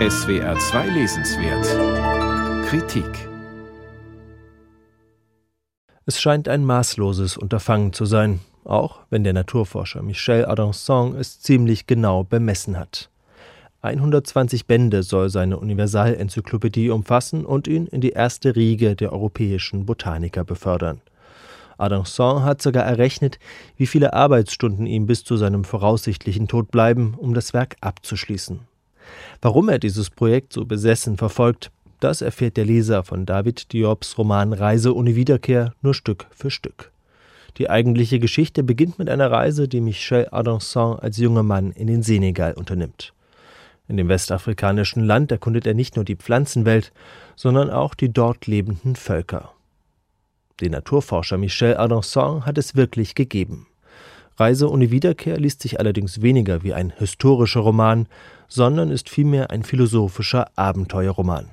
SWR 2 Lesenswert Kritik Es scheint ein maßloses Unterfangen zu sein, auch wenn der Naturforscher Michel Adanson es ziemlich genau bemessen hat. 120 Bände soll seine Universalenzyklopädie umfassen und ihn in die erste Riege der europäischen Botaniker befördern. Adanson hat sogar errechnet, wie viele Arbeitsstunden ihm bis zu seinem voraussichtlichen Tod bleiben, um das Werk abzuschließen. Warum er dieses Projekt so besessen verfolgt, das erfährt der Leser von David Diobs Roman Reise ohne Wiederkehr nur Stück für Stück. Die eigentliche Geschichte beginnt mit einer Reise, die Michel Adanson als junger Mann in den Senegal unternimmt. In dem westafrikanischen Land erkundet er nicht nur die Pflanzenwelt, sondern auch die dort lebenden Völker. Den Naturforscher Michel Adanson hat es wirklich gegeben. Reise ohne Wiederkehr liest sich allerdings weniger wie ein historischer Roman, sondern ist vielmehr ein philosophischer Abenteuerroman.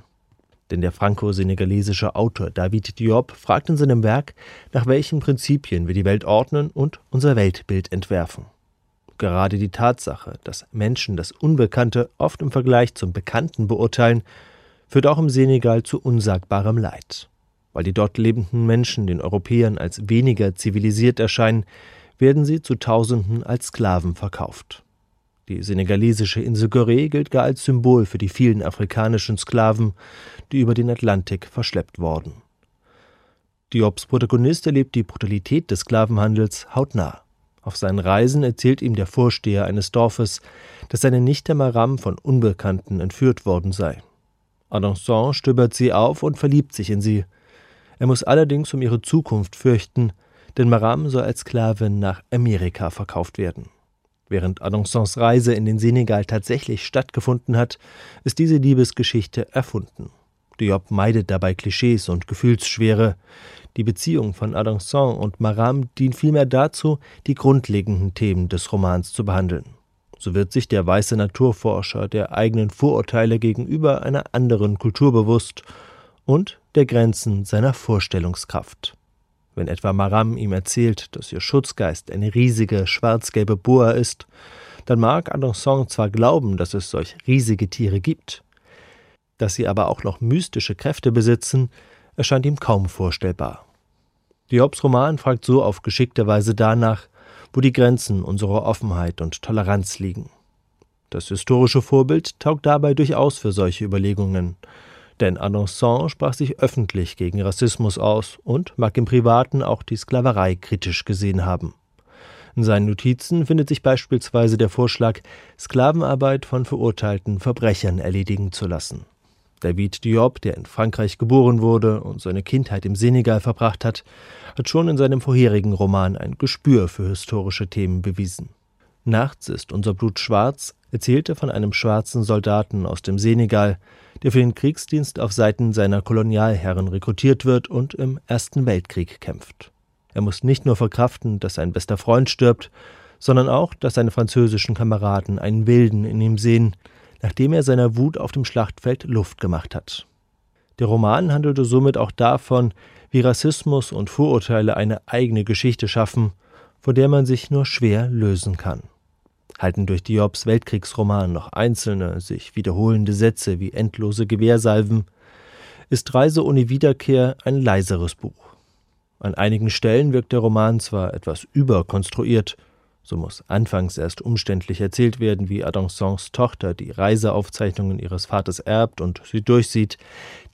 Denn der franco-senegalesische Autor David Diop fragt in seinem Werk, nach welchen Prinzipien wir die Welt ordnen und unser Weltbild entwerfen. Gerade die Tatsache, dass Menschen das Unbekannte oft im Vergleich zum Bekannten beurteilen, führt auch im Senegal zu unsagbarem Leid. Weil die dort lebenden Menschen den Europäern als weniger zivilisiert erscheinen, werden sie zu Tausenden als Sklaven verkauft. Die senegalesische Insel Gorée gilt gar als Symbol für die vielen afrikanischen Sklaven, die über den Atlantik verschleppt wurden. Diops Protagonist erlebt die Brutalität des Sklavenhandels hautnah. Auf seinen Reisen erzählt ihm der Vorsteher eines Dorfes, dass seine Nichte Maram von Unbekannten entführt worden sei. Adanson stöbert sie auf und verliebt sich in sie. Er muss allerdings um ihre Zukunft fürchten, denn Maram soll als Sklavin nach Amerika verkauft werden. Während Adansons Reise in den Senegal tatsächlich stattgefunden hat, ist diese Liebesgeschichte erfunden. Diop meidet dabei Klischees und Gefühlsschwere. Die Beziehung von Adanson und Maram dient vielmehr dazu, die grundlegenden Themen des Romans zu behandeln. So wird sich der weiße Naturforscher der eigenen Vorurteile gegenüber einer anderen Kultur bewusst und der Grenzen seiner Vorstellungskraft. Wenn etwa Maram ihm erzählt, dass ihr Schutzgeist eine riesige schwarz-gelbe Boa ist, dann mag Adanson zwar glauben, dass es solch riesige Tiere gibt, dass sie aber auch noch mystische Kräfte besitzen, erscheint ihm kaum vorstellbar. Diobs Roman fragt so auf geschickte Weise danach, wo die Grenzen unserer Offenheit und Toleranz liegen. Das historische Vorbild taugt dabei durchaus für solche Überlegungen, denn Alençon sprach sich öffentlich gegen Rassismus aus und mag im Privaten auch die Sklaverei kritisch gesehen haben. In seinen Notizen findet sich beispielsweise der Vorschlag, Sklavenarbeit von verurteilten Verbrechern erledigen zu lassen. David Diop, der in Frankreich geboren wurde und seine Kindheit im Senegal verbracht hat, hat schon in seinem vorherigen Roman ein Gespür für historische Themen bewiesen. Nachts ist unser Blut schwarz erzählte von einem schwarzen Soldaten aus dem Senegal, der für den Kriegsdienst auf Seiten seiner Kolonialherren rekrutiert wird und im Ersten Weltkrieg kämpft. Er muss nicht nur verkraften, dass sein bester Freund stirbt, sondern auch, dass seine französischen Kameraden einen Wilden in ihm sehen, nachdem er seiner Wut auf dem Schlachtfeld Luft gemacht hat. Der Roman handelte somit auch davon, wie Rassismus und Vorurteile eine eigene Geschichte schaffen, von der man sich nur schwer lösen kann halten durch Diobs Weltkriegsroman noch einzelne, sich wiederholende Sätze wie endlose Gewehrsalven, ist Reise ohne Wiederkehr ein leiseres Buch. An einigen Stellen wirkt der Roman zwar etwas überkonstruiert, so muss anfangs erst umständlich erzählt werden, wie Adansons Tochter die Reiseaufzeichnungen ihres Vaters erbt und sie durchsieht,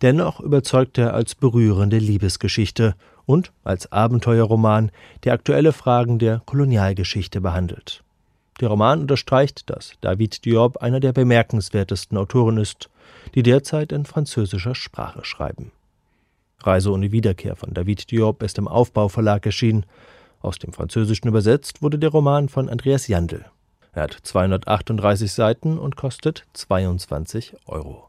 dennoch überzeugt er als berührende Liebesgeschichte und als Abenteuerroman, der aktuelle Fragen der Kolonialgeschichte behandelt. Der Roman unterstreicht, dass David Diop einer der bemerkenswertesten Autoren ist, die derzeit in französischer Sprache schreiben. Reise ohne Wiederkehr von David Diop ist im Aufbauverlag erschienen. Aus dem Französischen übersetzt wurde der Roman von Andreas Jandl. Er hat 238 Seiten und kostet 22 Euro.